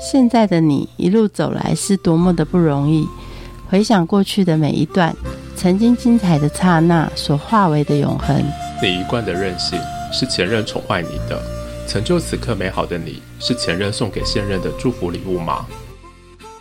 现在的你一路走来是多么的不容易，回想过去的每一段，曾经精彩的刹那所化为的永恒。你一贯的任性是前任宠坏你的，成就此刻美好的你是前任送给现任的祝福礼物吗？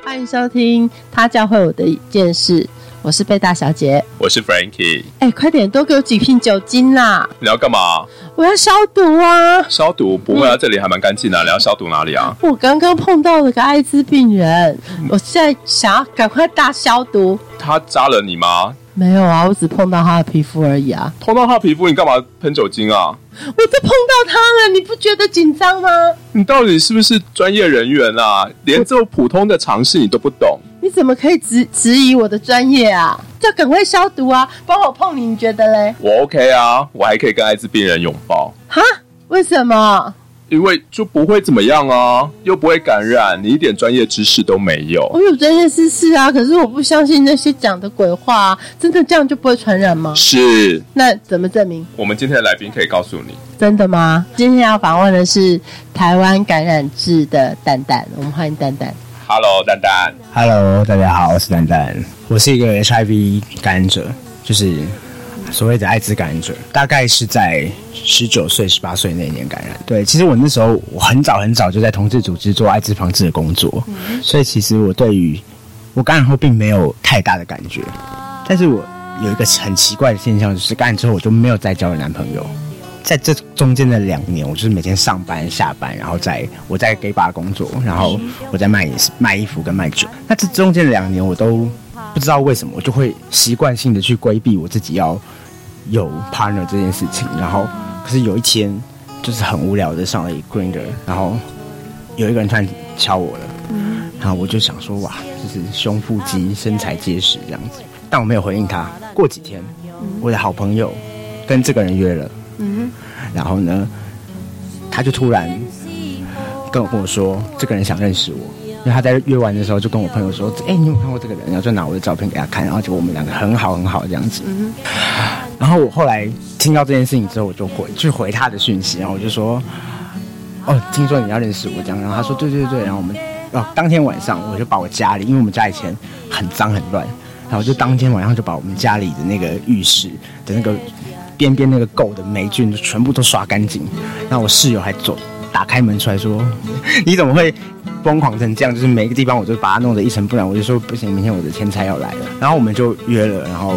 欢迎收听他教会我的一件事，我是贝大小姐。我是 Frankie，哎，快点多给我几瓶酒精啦！你要干嘛？我要消毒啊！消毒？不会啊，这里还蛮干净的。你要消毒哪里啊？我刚刚碰到了个艾滋病人，我现在想要赶快大消毒。他扎了你吗？没有啊，我只碰到他的皮肤而已啊。碰到他的皮肤，你干嘛喷酒精啊？我都碰到他了，你不觉得紧张吗？你到底是不是专业人员啊？连这种普通的常识你都不懂？你怎么可以质质疑我的专业啊？要赶快消毒啊！帮我碰你，你觉得嘞？我 OK 啊，我还可以跟艾滋病人拥抱。哈？为什么？因为就不会怎么样啊，又不会感染，你一点专业知识都没有。我有专业知识啊，可是我不相信那些讲的鬼话啊！真的这样就不会传染吗？是。那怎么证明？我们今天的来宾可以告诉你。真的吗？今天要访问的是台湾感染制的蛋蛋，我们欢迎蛋蛋。Hello，蛋蛋。Hello，大家好，我是蛋蛋，我是一个 HIV 感染者，就是所谓的艾滋感染者，大概是在十九岁、十八岁那年感染。对，其实我那时候我很早很早就在同志组织做艾滋防治的工作，所以其实我对于我感染后并没有太大的感觉，但是我有一个很奇怪的现象，就是感染之后我就没有再交了男朋友。在这中间的两年，我就是每天上班下班，然后在我在 gay bar 工作，然后我在卖卖衣服跟卖酒。那这中间的两年，我都不知道为什么，我就会习惯性的去规避我自己要有 partner 这件事情。然后，可是有一天，就是很无聊的上了一个 Grinder，然后有一个人突然敲我了，然后我就想说，哇，就是胸腹肌、身材结实这样子，但我没有回应他。过几天，我的好朋友跟这个人约了。嗯然后呢，他就突然跟我跟我说，这个人想认识我，因为他在约完的时候就跟我朋友说，哎，你有有看过这个人？然后就拿我的照片给他看，然后结果我们两个很好很好这样子。然后我后来听到这件事情之后，我就回去回他的讯息，然后我就说，哦，听说你要认识我这样，然后他说对对对，然后我们哦，当天晚上我就把我家里，因为我们家以前很脏很乱，然后就当天晚上就把我们家里的那个浴室的那个。边边那个垢的霉菌就全部都刷干净，然后我室友还走打开门出来说：“你怎么会疯狂成这样？就是每个地方我就把它弄得一尘不染。”我就说：“不行，明天我的天才要来了。”然后我们就约了，然后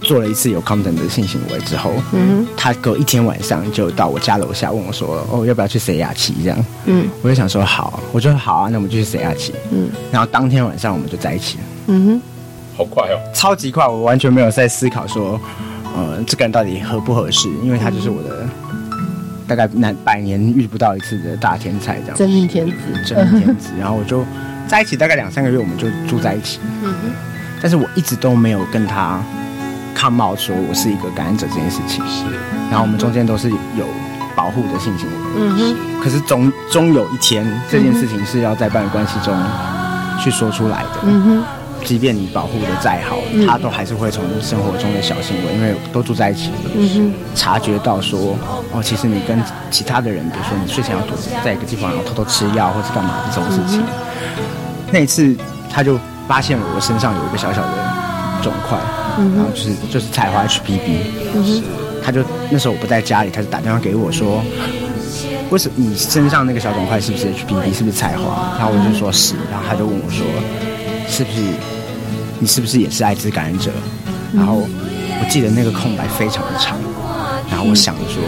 做了一次有 content 的性行为之后，嗯，他隔一天晚上就到我家楼下问我说：“哦，要不要去塞雅琪？”这样，嗯，我就想说好，我就说好啊，那我们就去塞雅琪，嗯，然后当天晚上我们就在一起了，嗯哼，好快哦，超级快，我完全没有在思考说。呃，这个人到底合不合适？因为他就是我的大概难百年遇不到一次的大天才，这样真命天子，真命天子。然后我就在一起大概两三个月，我们就住在一起。嗯哼。但是我一直都没有跟他 come out 说我是一个感染者这件事情。是。然后我们中间都是有保护的性行为。嗯哼。可是终终有一天，这件事情是要在伴侣关系中去说出来的。嗯哼。即便你保护的再好，嗯他都还是会从生活中的小行为，因为都住在一起，嗯察觉到说，哦，其实你跟其他的人，比如说你睡前要躲在一个地方，然后偷偷吃药或者干嘛这种事情。那一次，他就发现了我身上有一个小小的肿块，然后就是就是菜花 HPV，、他就那时候我不在家里，他就打电话给我说，为什么你身上那个小肿块是不是 HPV，是不是菜花？然后我就说是，然后他就问我说，是不是？你是不是也是艾滋感染者？然后我记得那个空白非常的长，然后我想着说，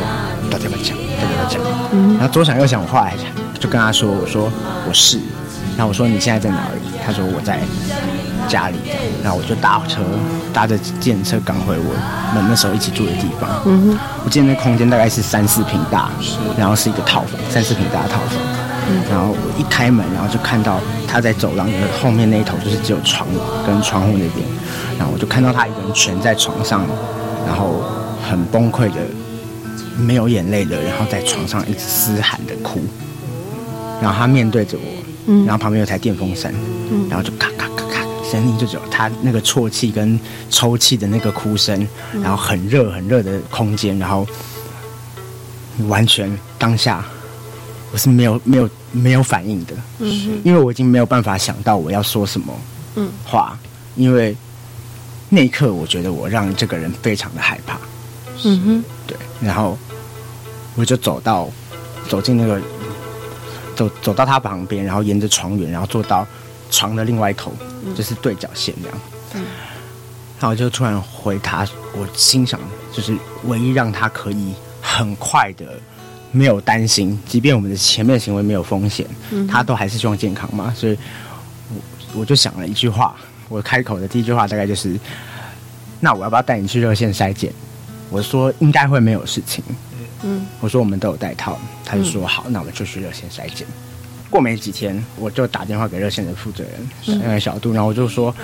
到底要不要讲？到底要不要讲？然后左想右想，我后来就跟他说，我说我是，然后我说你现在在哪里？他说我在家里，然后我就搭车搭着电车赶回我们那时候一起住的地方。嗯我记得那空间大概是三四平大，然后是一个套房，三四平大的套房。然后我一开门，然后就看到他在走廊的后面那一头，就是只有床跟窗户那边。然后我就看到他一个人蜷在床上，然后很崩溃的，没有眼泪的，然后在床上一直嘶喊的哭。然后他面对着我，然后旁边有台电风扇，然后就咔咔咔咔，声音就只有他那个啜泣跟抽泣的那个哭声，然后很热很热的空间，然后完全当下。我是没有没有没有反应的，嗯因为我已经没有办法想到我要说什么嗯。话，因为那一刻我觉得我让这个人非常的害怕，嗯哼，对，然后我就走到走进那个走走到他旁边，然后沿着床缘，然后坐到床的另外一头，就是对角线这样。嗯。然后我就突然回他，我心想就是唯一让他可以很快的没有担心，即便我们的前面行为没有风险，他都还是希望健康嘛，所以我我就想了一句话，我开口的第一句话大概就是：那我要不要带你去热线筛检？我说应该会没有事情。嗯我说我们都有带套，他就说好，那我们就去热线筛检。过没几天，我就打电话给热线的负责人，那个小杜，然后我就说，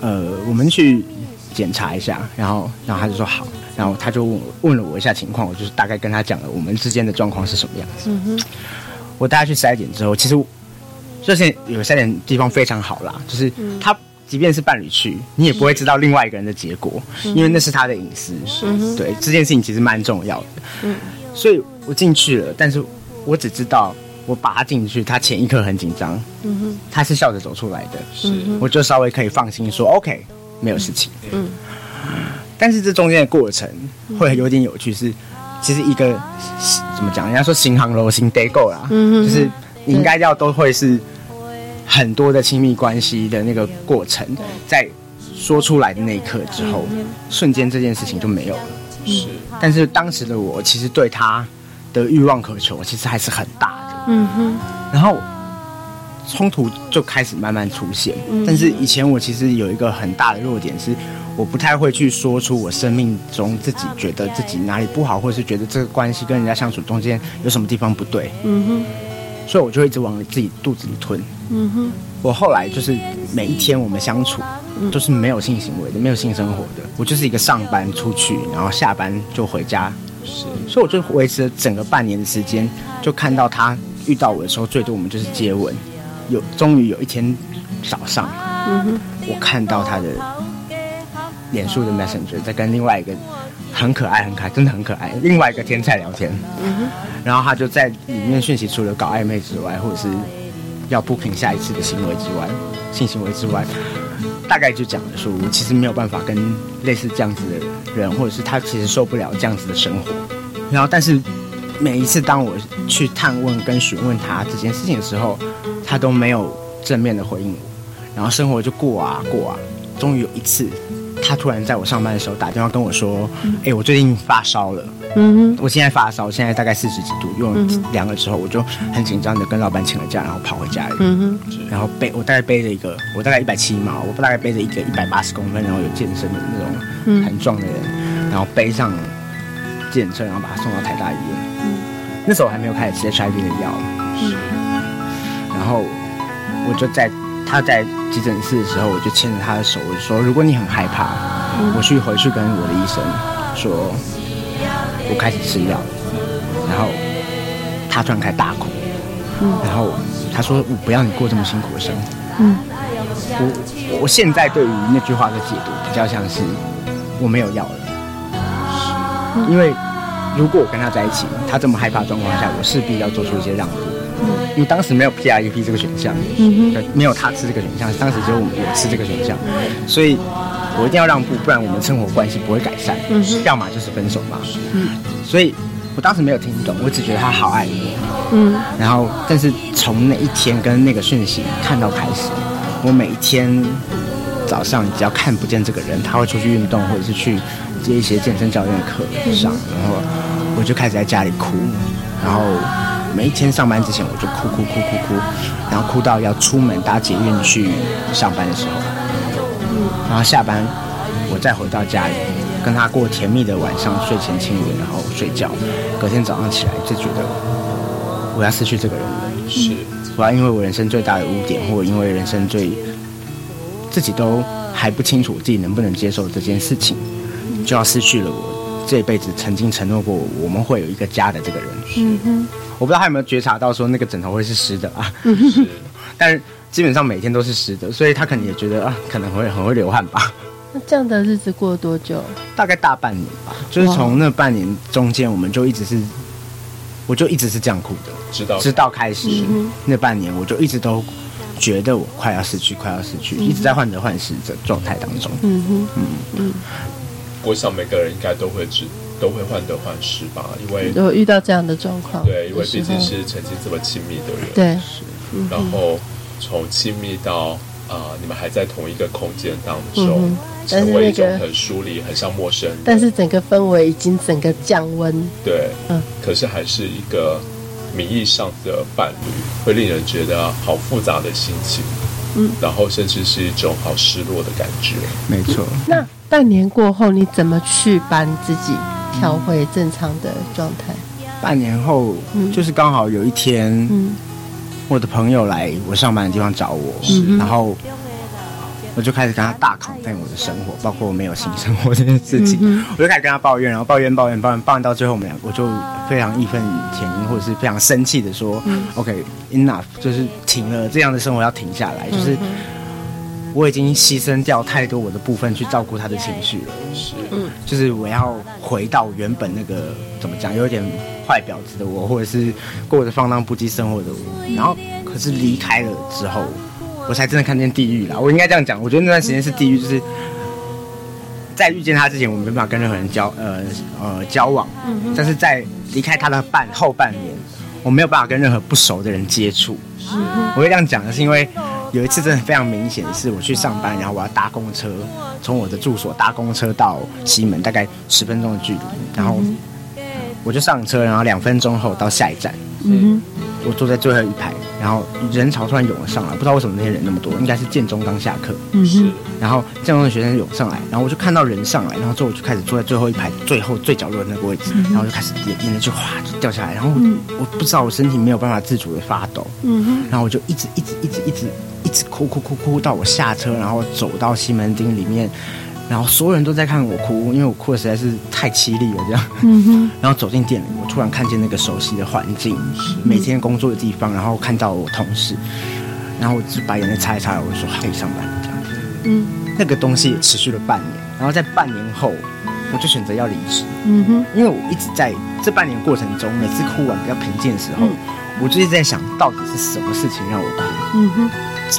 呃，我们去检查一下，然后，然后他就说好，然后他就问问了我一下情况，我就是大概跟他讲了我们之间的状况是什么样子。嗯哼，我带他去筛检之后，其实热线有筛检地方非常好啦，就是他即便是伴侣去，你也不会知道另外一个人的结果，因为那是他的隐私。嗯对这件事情其实蛮重要的。嗯所以我进去了，但是我只知道我把他进去，他前一刻很紧张，嗯哼，他是笑着走出来的，是我就稍微可以放心说 OK，没有事情。嗯。但是这中间的过程会有点有趣，是其实一个怎么讲？人家说行行楼行得够啦，嗯哼。就是你应该要都会是很多的亲密关系的那个过程，在说出来的那一刻之后，瞬间这件事情就没有了。是但是当时的我其实对他的欲望渴求其实还是很大的，嗯哼，然后冲突就开始慢慢出现。但是以前我其实有一个很大的弱点是，我不太会去说出我生命中自己觉得自己哪里不好，或者是觉得这个关系跟人家相处中间有什么地方不对，嗯哼，所以我就会一直往自己肚子里吞。嗯哼，我后来就是每一天我们相处都是没有性行为的，没有性生活的。我就是一个上班出去，然后下班就回家，是所以我就维持了整个半年的时间，就看到他遇到我的时候，最多我们就是接吻。有终于有一天早上，嗯哼，我看到他的脸书的 Messenger 在跟另外一个很可爱、很可爱，真的很可爱，另外一个天才聊天。嗯哼，然后他就在里面讯息，除了搞暧昧之外，或者是要 booking 下一次的行为之外，性行为之外，大概就讲了说，我其实没有办法跟类似这样子的人，或者是他其实受不了这样子的生活。然后，但是每一次当我去探问跟询问他这件事情的时候，他都没有正面的回应我，然后生活就过啊过啊。终于有一次，他突然在我上班的时候打电话跟我说：“哎、我最近发烧了。”嗯哼，我现在发烧，现在大概四十几度，用了量了之后，我就很紧张的跟老板请了假，然后跑回家里，嗯哼，然后背我大概背着一个，我大概一百七嘛，我大概背着一个一百八十公分，然后有健身的那种很壮的人，然后背上健车，然后把他送到台大医院。嗯那时候我还没有开始吃 HIV 的药，然后我就在他在急诊室的时候，我就牵着他的手，我就说：如果你很害怕，我去回去跟我的医生说，我开始吃药，然后他突然开始大哭，然后他说：我不要你过这么辛苦的生活。嗯我我现在对于那句话的解读比较像是我没有药了，因为如果我跟他在一起，他这么害怕的状况下，我势必要做出一些让步。因为当时没有 PREP 这个选项，嗯对没有他吃这个选项，当时只有我我吃这个选项，所以我一定要让步，不然我们生活关系不会改善，嗯哼要么就是分手嘛。所以我当时没有听懂，我只觉得他好爱我，嗯然后，但是从那一天跟那个讯息看到开始，我每一天早上只要看不见这个人，他会出去运动或者是去接一些健身教练的课上，然后我就开始在家里哭，然后每一天上班之前我就哭哭哭哭哭，然后哭到要出门搭捷运去上班的时候，然后下班我再回到家里。跟他过甜蜜的晚上，睡前亲吻，然后睡觉。隔天早上起来就觉得我要失去这个人了。是我要因为我人生最大的污点，或者因为人生最自己都还不清楚自己能不能接受这件事情，就要失去了我这辈子曾经承诺过我们会有一个家的这个人。嗯哼，我不知道他有没有觉察到说那个枕头会是湿的啊，但是基本上每天都是湿的，所以他可能也觉得啊，可能会很会流汗吧。那这样的日子过了多久？大概大半年吧，就是从那半年中间，我们就一直是，我就一直是这样哭的。知道直到开始嗯那半年，我就一直都觉得我快要失去，快要失去，一直在患得患失的状态当中。嗯哼，我想每个人应该都会知都会患得患失吧，因为如果遇到这样的状况，对，因为毕竟是曾经这么亲密的人，候对，然后从亲密到啊、你们还在同一个空间当中，嗯但是成为一种很疏离、很像陌生人，但是整个氛围已经整个降温，对，嗯。可是还是一个名义上的伴侣，会令人觉得好复杂的心情，嗯，然后甚至是一种好失落的感觉。没错，那半年过后，你怎么去把你自己调回正常的状态？半年后嗯。就是刚好有一天，嗯。我的朋友来我上班的地方找我，嗯然后我就开始跟他大 complain 我的生活，包括我没有性生活这件事情，嗯我就开始跟他抱怨，然后抱怨抱怨抱怨，抱怨到最后我们俩我就非常义愤填膺，或者是非常生气的说、o k enough，就是停了，这样的生活要停下来，就是我已经牺牲掉太多我的部分去照顾他的情绪了。是，就是我要回到原本那个怎么讲，有点坏婊子的我，或者是过着放荡不羁生活的我。然后，可是离开了之后，我才真的看见地狱啦。我应该这样讲，我觉得那段时间是地狱，就是在遇见他之前，我没办法跟任何人交呃呃交往，但是在离开他的半后半年，我没有办法跟任何不熟的人接触。我会这样讲的是因为有一次真的非常明显的是，我去上班，然后我要搭公车，从我的住所搭公车到西门，大概十分钟的距离，然后我就上车，然后两分钟后到下一站，嗯我坐在最后一排，然后人潮突然涌了上来，不知道为什么那天人那么多，应该是建中刚下课，嗯是。哼，然后建中的学生涌上来，然后我就看到人上来，然后之后我就开始坐在最后一排最后最角落的那个位置，然后就开始眼眼泪就哗就掉下来，然后我,、不知道我身体没有办法自主的发抖，嗯哼，然后我就一直一直一直一直一直哭哭哭哭到我下车，然后走到西门町里面，然后所有人都在看我哭，因为我哭的实在是太凄厉了，这样。嗯哼，然后走进店里，我突然看见那个熟悉的环境，每天工作的地方，然后看到我同事，然后我就把眼泪擦一擦，我就说可以上班了这样。嗯那个东西也持续了半年，然后在半年后，我就选择要离职，嗯哼，因为我一直在这半年过程中，每次哭完比较平静的时候，嗯我就一直在想到底是什么事情让我哭。嗯哼，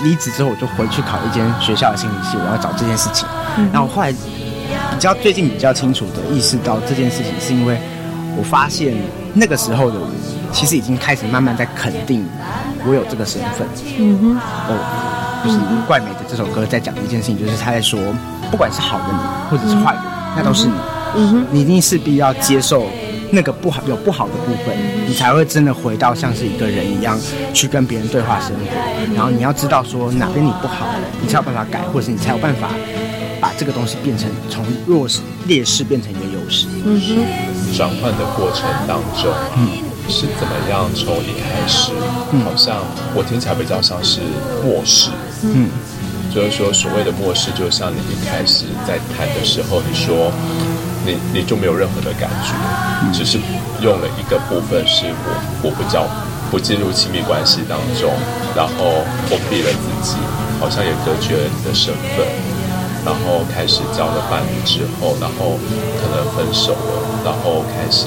离职之后，我就回去考一间学校的心理系，我要找这件事情。然后后来比较最近比较清楚的意识到这件事情，是因为我发现那个时候的我，其实已经开始慢慢在肯定我有这个身份。嗯哼，哦，就是怪美的这首歌在讲的一件事情，就是他在说，不管是好的你或者是坏的你，那都是你。嗯哼，你一定势必要接受那个不好有不好的部分，你才会真的回到像是一个人一样去跟别人对话生活。然后你要知道说哪边你不好，你才有办法改，或者是你才有办法把这个东西变成从弱势劣势变成一个优势。嗯哼，转换的过程当中，嗯是怎么样从一开始，好像我听起来比较像是漠视，嗯，就是说所谓的漠视，就像你一开始在谈的时候，你说你你就没有任何的感觉，只是用了一个部分是我我不叫不进入亲密关系当中，然后封闭了自己，好像也隔绝了你的身份，然后开始交了伴侣之后，然后可能分手了，然后开始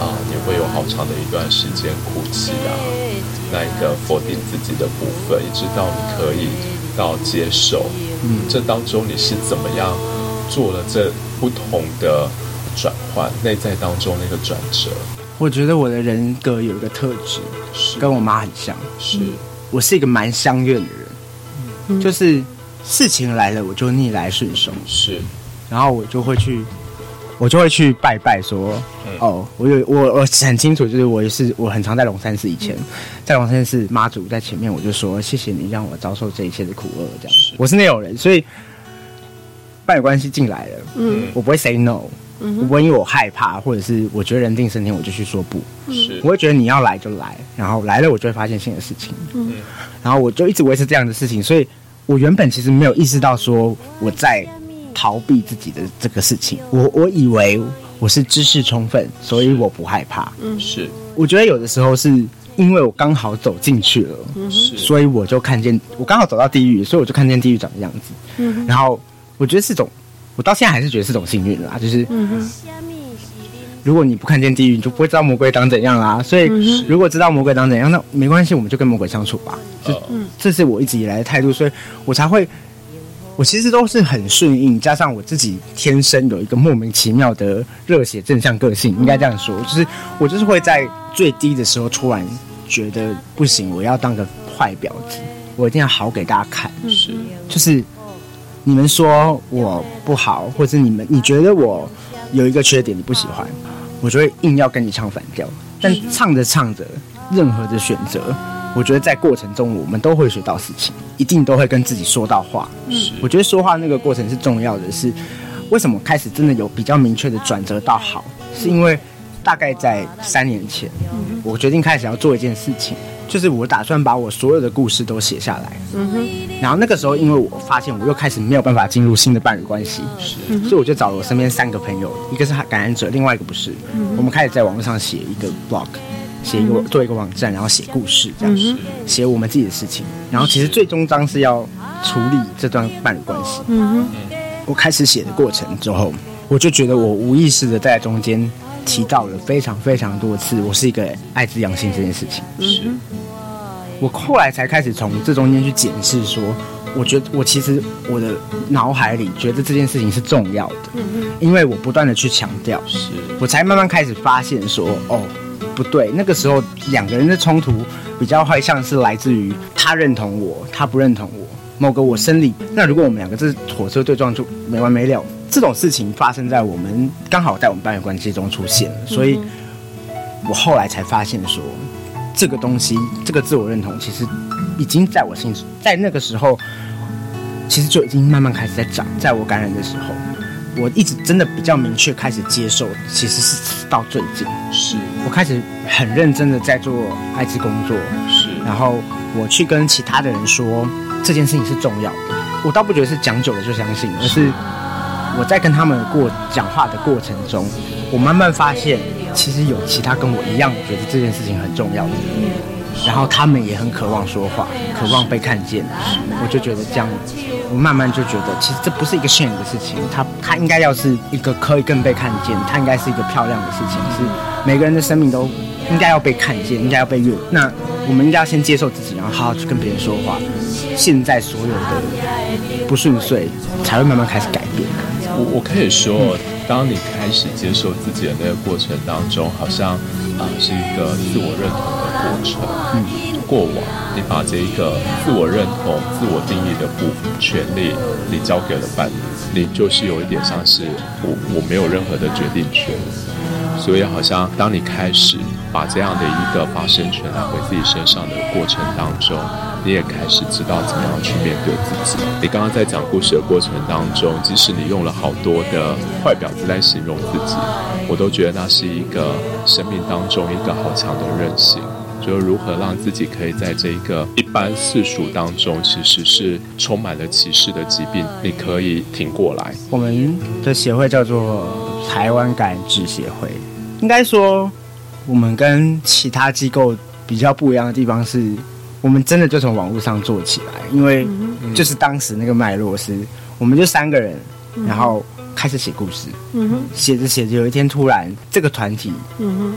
啊，你会有好长的一段时间哭泣啊，那一个否定自己的部分，一直到你可以到接受，嗯，这当中你是怎么样做了这不同的转换，内在当中那个转折，我觉得我的人格有一个特质，是。跟我妈很像，是。我是一个蛮相怨的人，就是事情来了我就逆来顺受，是。然后我就会去，我就会去拜拜说，嗯。哦，我有我我很清楚，就是我也是我很常在龙山寺以前，在龙山寺妈祖在前面，我就说谢谢你让我遭受这一切的苦厄，这样。是。我是那种人，所以伴侣关系进来了，嗯。我不会 say no，嗯、我不会因为我害怕或者是我觉得人定胜天我就去说不，是。我会觉得你要来就来，然后来了我就会发现新的事情，嗯。然后我就一直维持这样的事情，所以我原本其实没有意识到说我在逃避自己的这个事情，我我以为我是知识充分，所以我不害怕。嗯。是。我觉得有的时候是因为我刚好走进去了，是。所以我就看见我刚好走到地狱，所以我就看见地狱长的样子。嗯然后我觉得是种，我到现在还是觉得是种幸运啦，就是嗯哼，如果你不看见地狱，你就不会知道魔鬼长怎样啦。所以如果知道魔鬼长怎样，那没关系，我们就跟魔鬼相处吧。这这是我一直以来的态度，所以我才会。我其实都是很顺应，加上我自己天生有一个莫名其妙的热血正向个性，应该这样说，就是我就是会在最低的时候突然觉得不行，我要当个坏婊子，我一定要好给大家看。是，就是你们说我不好，或者你们你觉得我有一个缺点你不喜欢，我就会硬要跟你唱反调。但唱着唱着，任何的选择。我觉得在过程中，我们都会学到事情，一定都会跟自己说到话。嗯，我觉得说话那个过程是重要的。是，为什么开始真的有比较明确的转折到好？是因为大概在三年前，我决定开始要做一件事情，就是我打算把我所有的故事都写下来。嗯哼。然后那个时候，因为我发现我又开始没有办法进入新的伴侣关系，是，所以我就找了我身边三个朋友，一个是感染者，另外一个不是。我们开始在网络上写一个 blog。写一个做一个网站，然后写故事，这样写我们自己的事情。然后其实最终章是要处理这段伴侣关系。嗯哼，我开始写的过程之后，我就觉得我无意识的在中间提到了非常非常多次，我是一个爱滋阳性这件事情。是，我后来才开始从这中间去检视，说，我觉得我其实我的脑海里觉得这件事情是重要的。嗯因为我不断的去强调，是我才慢慢开始发现说，哦。不对，那个时候两个人的冲突比较会像是来自于他认同我，他不认同我，某个我生理。那如果我们两个这火车对撞就没完没了。这种事情发生在我们刚好在我们伴侣关系中出现了，所以我后来才发现说，这个东西，这个自我认同其实已经在我心，在那个时候其实就已经慢慢开始在长。在我感染的时候。我一直真的比较明确开始接受，其实是到最近，是我开始很认真的在做艾滋工作，是，然后我去跟其他的人说这件事情是重要的，我倒不觉得是讲久了就相信，而是我在跟他们过讲话的过程中，我慢慢发现，其实有其他跟我一样觉得这件事情很重要的人。然后他们也很渴望说话，渴望被看见。我就觉得这样，我慢慢就觉得，其实这不是一个炫的事情，它它应该要是一个可以更被看见，它应该是一个漂亮的事情，是每个人的生命都应该要被看见，应该要被阅。那我们应该要先接受自己，然后好好去跟别人说话。现在所有的不顺遂，才会慢慢开始改变。我我可以说，当你开始接受自己的那个过程当中，好像啊是一个自我认同的。过程，嗯，过往你把这一个自我认同、自我定义的部权利，你交给了伴侣，你就是有一点像是我我没有任何的决定权，所以好像当你开始把这样的一个发生权拿回自己身上的过程当中，你也开始知道怎么样去面对自己。你刚刚在讲故事的过程当中，即使你用了好多的坏婊子来形容自己，我都觉得那是一个生命当中一个好强的韧性。就是如何让自己可以在这一个一般世俗当中，其实是充满了歧视的疾病，你可以挺过来。我们的协会叫做台湾感知协会，应该说我们跟其他机构比较不一样的地方是，我们真的就从网络上做起来，因为就是当时那个脉络是，我们就三个人，然后开始写故事，写着写着，有一天突然这个团体，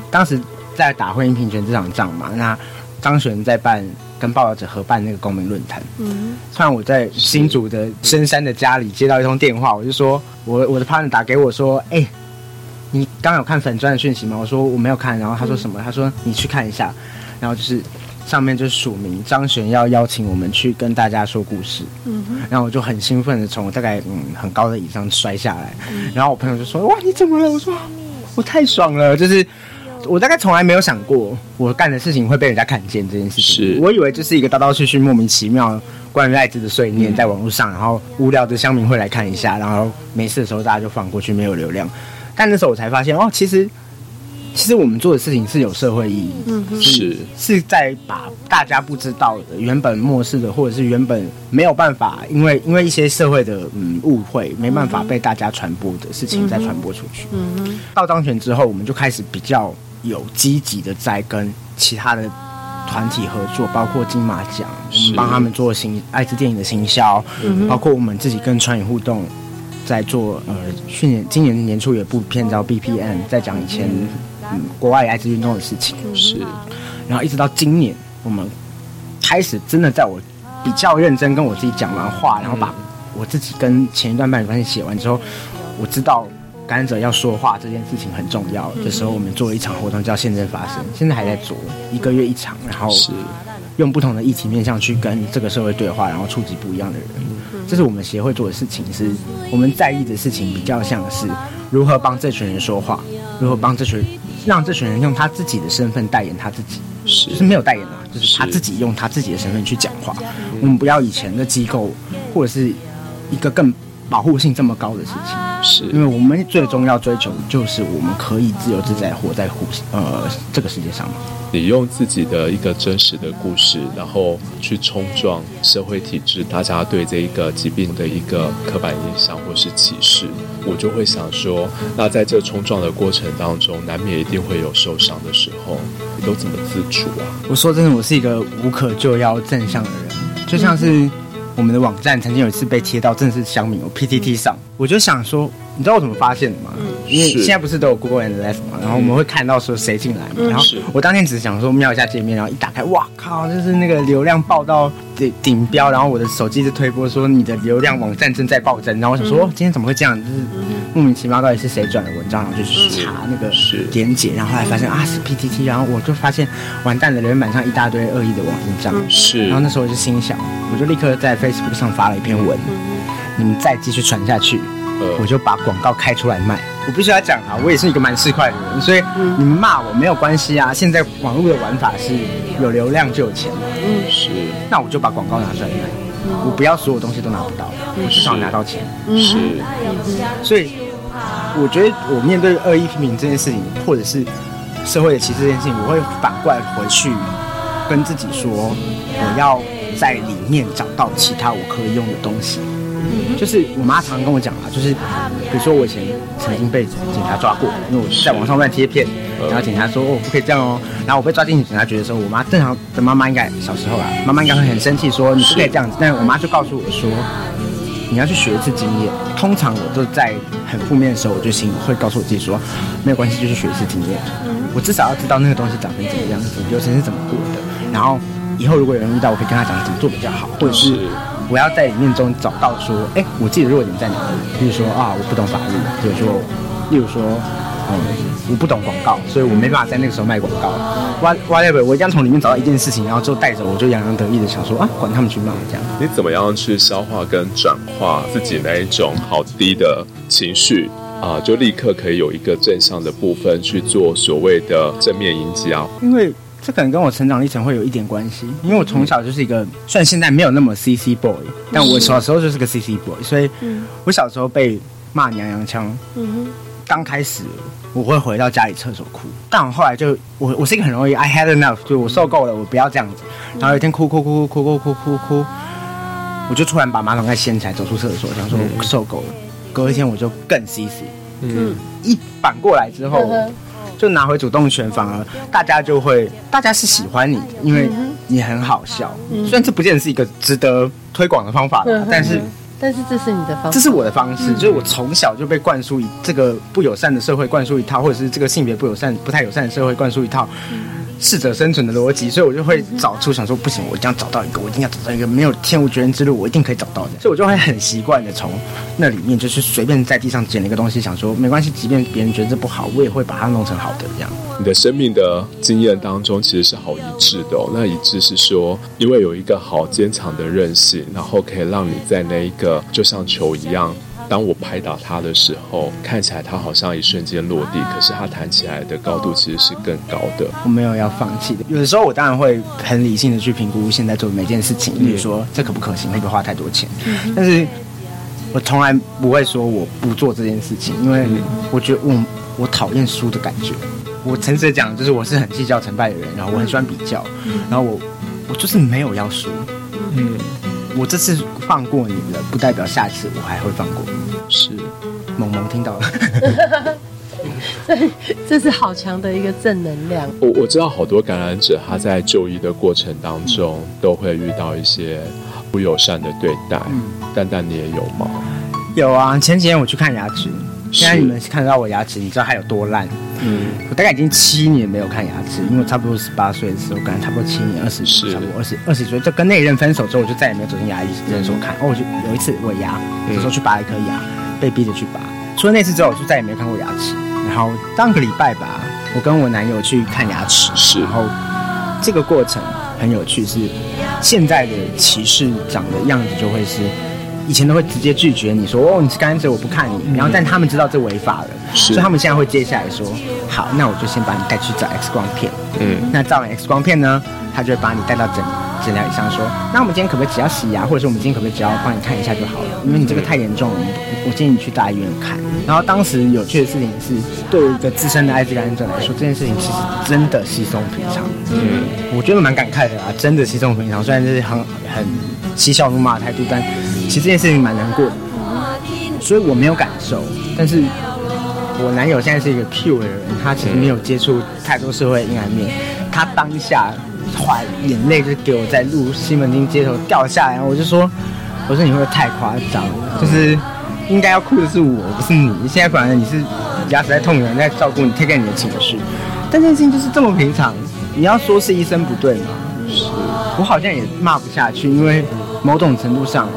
当时。在打婚姻平权这场仗嘛，那张璇在办跟报道者合办那个公民论坛。嗯，突然我在新竹的深山的家里接到一通电话，我就说，我我的 partner 打给我说，哎，你刚有看粉钻的讯息吗？我说我没有看，然后他说什么？他说你去看一下，然后就是上面就署名张璇要邀请我们去跟大家说故事。嗯然后我就很兴奋的从大概嗯很高的椅上摔下来，然后我朋友就说，哇，你怎么了？我说我太爽了，就是。我大概从来没有想过，我干的事情会被人家看见这件事情。是我以为就是一个刀刀去去莫名其妙关于艾滋的碎念，在网络上，然后无聊的乡民会来看一下，然后没事的时候大家就放过去，没有流量。但那时候我才发现，哦，其实其实我们做的事情是有社会意义，嗯，是是。在把大家不知道的、原本漠视的，或者是原本没有办法，因为因为一些社会的嗯误会，没办法被大家传播的事情，再传播出去。嗯到当选之后，我们就开始比较。有积极的在跟其他的团体合作，包括金马奖，我们帮他们做新艾滋电影的行销，包括我们自己跟川影互动在做呃去年今年年初有部片叫 BPM，在讲以前嗯国外艾滋运动的事情，是，然后一直到今年，我们开始真的在我比较认真跟我自己讲完话，然后把我自己跟前一段伴侣关系写完之后，我知道感染者要说话这件事情很重要的时候，我们做了一场活动叫现在发生，现在还在做，一个月一场，然后是用不同的议题面向去跟这个社会对话，然后触及不一样的人。这是我们协会做的事情，是我们在意的事情，比较像是如何帮这群人说话，如何帮这群让这群人用他自己的身份代言他自己，是就是没有代言啊，就是他自己用他自己的身份去讲话。我们不要以前的机构或者是一个更保护性这么高的事情。是，因为我们最终要追求的就是我们可以自由自在活在护呃这个世界上嘛。你用自己的一个真实的故事，然后去冲撞社会体制，大家对这一个疾病的一个刻板印象或是歧视，我就会想说，那在这冲撞的过程当中，难免一定会有受伤的时候，你都怎么自处啊？我说真的，我是一个无可救药正向的人，就像是我们的网站曾经有一次被贴到正式乡民我 PTT 上，我就想说，你知道我怎么发现的吗？因为现在不是都有 Google and Left 嘛，然后我们会看到说谁进来嘛，然后我当天只是想说瞄一下界面，然后一打开，哇靠，就是那个流量爆到顶顶标，然后我的手机就推播说你的流量网站正在暴增，然后我想说、哦今天怎么会这样？就是莫名其妙，到底是谁转的文章？然后就去查那个是连结，然后后来发现啊是 PTT，然后我就发现完蛋了，留言板上一大堆恶意的网文章。是然后那时候我就心想，我就立刻在 Facebook 上发了一篇文，你们再继续传下去，我呃，就把广告开出来卖。我必须要讲啊，我也是一个蛮市侩的人，所以你们骂我没有关系啊。现在网络的玩法是有流量就有钱嘛，是那我就把广告拿出来卖，我不要所有东西都拿不到，我至少拿到钱。是所以我觉得我面对恶意批评这件事情，或者是社会的歧视这件事情，我会反过来回去跟自己说，我要在里面找到其他我可以用的东西。就是我妈常常跟我讲啊，就是比如说我以前曾经被警察抓过，因为我在网上乱贴片，然后警察说哦不可以这样哦，然后我被抓进去警察局的时候，我妈正常的妈妈应该小时候啊，妈妈应该会很生气说你不可以这样子，但是我妈就告诉我说，你要去学一次经验。通常我都在很负面的时候，我就心里会告诉我自己说，没有关系，就去学一次经验。我至少要知道那个东西长成怎么样子，流程是怎么过的。然后以后如果有人遇到，我可以跟他讲怎么做比较好，或者是是我要在里面中找到说，哎，我自己的弱点在哪里？比如说啊，我不懂法律，比如说，例如说。嗯，我不懂广告，所以我没办法在那个时候卖广告。What whatever，我一定要从里面找到一件事情，然后就带着我就洋洋得意的想说啊，管他们去骂这样。你怎么样去消化跟转化自己那一种好低的情绪啊、就立刻可以有一个正向的部分去做所谓的正面迎击啊？因为这可能跟我成长历程会有一点关系，因为我从小就是一个，虽然现在没有那么 CC boy，但我小时候就是个 CC boy，所以我小时候被骂娘娘腔，嗯刚开始我会回到家里厕所哭，但我后来就我我是一个很容易 I had enough，就我受够了，我不要这样子，然后有一天哭哭哭哭哭哭哭哭，我就突然把马桶盖掀起来走出厕所，想说我受够了，隔一天我就更 CC，嗯，一反过来之后，就拿回主动权，反而大家就会，大家是喜欢你的，因为你很好笑。虽然这不见得是一个值得推广的方法啦，但是但是这是你的方法，这是我的方式，就是我从小就被灌输以这个不友善的社会灌输一套，或者是这个性别不友善、不太友善的社会灌输一套。适者生存的逻辑，所以我就会找出想说，不行，我一定要找到一个，我一定要找到一个没有天无绝人之路，我一定可以找到的。所以我就会很习惯的从那里面，就是随便在地上捡了一个东西，想说没关系，即便别人觉得这不好，我也会把它弄成好的这样。你的生命的经验当中其实是好一致的哦。那一致是说，因为有一个好坚强的韧性，然后可以让你在那一个就像球一样。当我拍打它的时候，看起来它好像一瞬间落地，可是它弹起来的高度其实是更高的。我没有要放弃的。有的时候我当然会很理性的去评估现在做的每件事情，比如说这可不可行，会不会花太多钱。但是我从来不会说我不做这件事情，因为我觉得我我讨厌输的感觉。我诚实的讲，就是我是很计较成败的人，然后我很喜欢比较，然后我我就是没有要输。嗯，我这次放过你了，不代表下次我还会放过你。是。萌萌听到了，这是好强的一个正能量。我我知道好多感染者他在就医的过程当中都会遇到一些不友善的对待，嗯蛋蛋你也有吗？有啊，前几天我去看牙齿，现在你们看到我牙齿，你知道它有多烂？嗯，我大概已经七年没有看牙齿，因为我差不多十八岁的时候，感觉差不多七年，二十岁差不多二十二十岁，就跟那一任分手之后，我就再也没有走进牙医诊所看。哦，我就有一次我牙，有时候去拔一颗牙，被逼着去拔。除了那次之后，我就再也没有看过牙齿。然后上个礼拜吧，我跟我男友去看牙齿，是然后这个过程很有趣，是现在的歧视长的样子就会是。以前都会直接拒绝你说哦你是感染者我不看你，然后但他们知道这违法了，是。所以他们现在会接下来说好，那我就先把你带去找 X 光片，嗯，那照完 X 光片呢，他就会把你带到诊诊疗椅上说，那我们今天可不可以只要洗牙，或者是我们今天可不可以只要帮你看一下就好了，因为你这个太严重了，我建议你去大医院看。然后当时有趣的事情是，对一个资深的艾滋感染者来说，这件事情其实真的稀松平常。嗯，我觉得蛮感慨的啊，真的稀松平常。虽然这是很很嬉笑怒骂的态度，但其实这件事情蛮难过的。所以我没有感受，但是我男友现在是一个 pu 的人，他其实没有接触太多社会阴暗面，他当下哗眼泪就给我在路西门町街头掉下来，然后我就说，我说你会不会太夸张？就是应该要哭的是我，不是你。现在反而你是牙齿在痛，有人在照顾你，take care 你的情绪，但这件事情就是这么平常，你要说是医生不对吗？是我好像也骂不下去，因为某种程度上，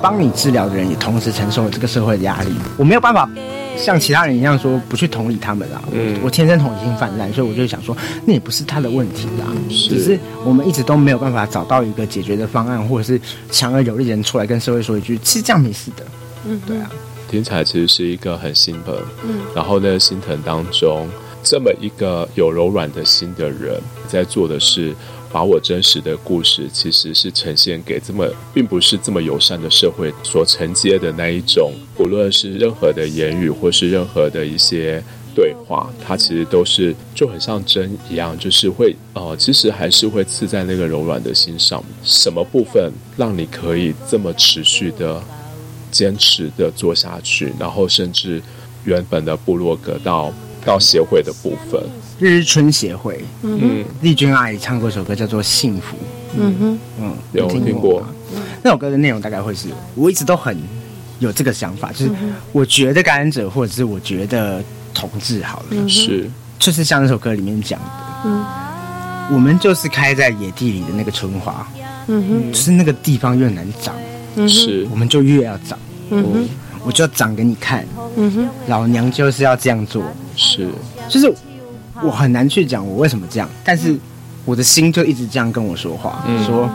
帮你治疗的人也同时承受了这个社会的压力，我没有办法。像其他人一样说不去同理他们啦，嗯。我天生同理心泛滥，所以我就想说，那也不是他的问题啦，只是我们一直都没有办法找到一个解决的方案，或者是强而有力的人出来跟社会说一句，其实这样没事的，嗯，对啊，听起来其实是一个很心疼，嗯，然后呢，心疼当中这么一个有柔软的心的人，在做的是把我真实的故事，其实是呈现给这么并不是这么友善的社会所承接的那一种，无论是任何的言语或是任何的一些。对话，它其实都是就很像针一样，就是会呃，其实还是会刺在那个柔软的心上。什么部分让你可以这么持续的坚持的做下去，然后甚至原本的部落格到到协会的部分，日日春协会，嗯，丽君阿姨唱过一首歌叫做《幸福》，嗯哼，嗯，有你听过？那首歌的内容大概会是，我一直都很有这个想法，就是我觉得感染者或者是我觉得同志好了，是。就是像那首歌里面讲的，嗯。我们就是开在野地里的那个春花，嗯哼，就是那个地方越难长，嗯，是。我们就越要长，嗯哼，我就要长给你看，嗯哼，老娘就是要这样做，是。就是我很难去讲我为什么这样，但是我的心就一直这样跟我说话，嗯。说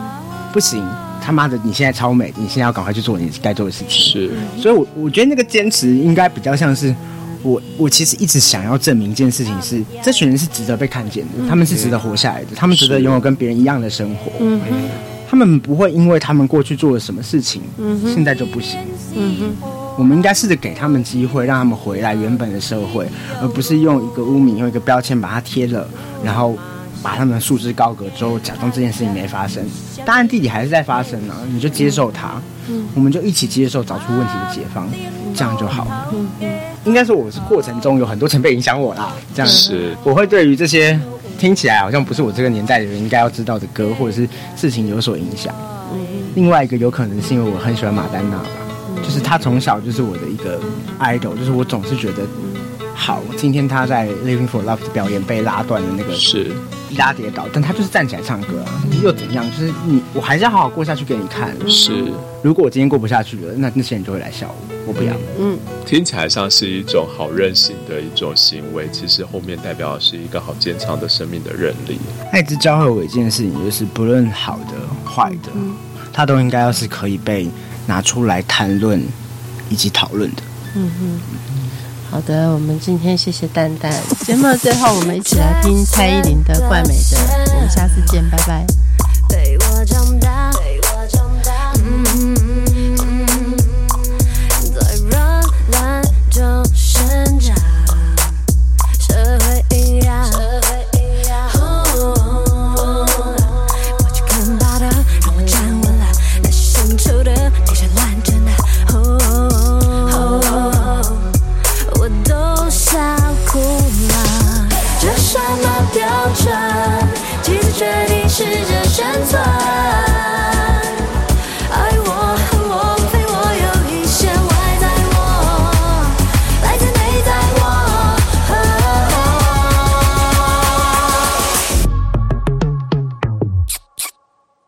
不行，他妈的，你现在超美，你现在要赶快去做你该做的事情。是。所以我，我觉得那个坚持应该比较像是我，我其实一直想要证明一件事情是，这群人是值得被看见的，他们是值得活下来的，他们值得拥有跟别人一样的生活。嗯，他们不会因为他们过去做了什么事情，嗯现在就不行。嗯哼，我们应该试着给他们机会，让他们回来原本的社会，而不是用一个污名、用一个标签把它贴了，然后把他们束之高阁之后，假装这件事情没发生。当然，地理还是在发生啊，你就接受它，我们就一起接受，找出问题的解方，这样就好了。应该说，我是过程中有很多前辈影响我啦，这样是我会对于这些听起来好像不是我这个年代的人应该要知道的歌或者是事情有所影响。另外一个有可能是因为我很喜欢马丹娜吧，就是他从小就是我的一个 idol，就是我总是觉得，好，今天他在 Living for Love 的表演被拉断的那个是拉跌倒，但他就是站起来唱歌啊，又怎样？就是你，我还是要好好过下去给你看。是，如果我今天过不下去了，那那些人就会来笑我，我不要。嗯听起来像是一种好任性的一种行为，其实后面代表的是一个好坚强的生命的韧力。爱之教会我一件事情，就是不论好的坏的，它都应该要是可以被拿出来谈论以及讨论的。嗯哼。好的我们今天谢谢蛋蛋。节目的最后我们一起来听蔡依林的怪美的。我们下次见拜拜。陪我长大陪我长大。嗯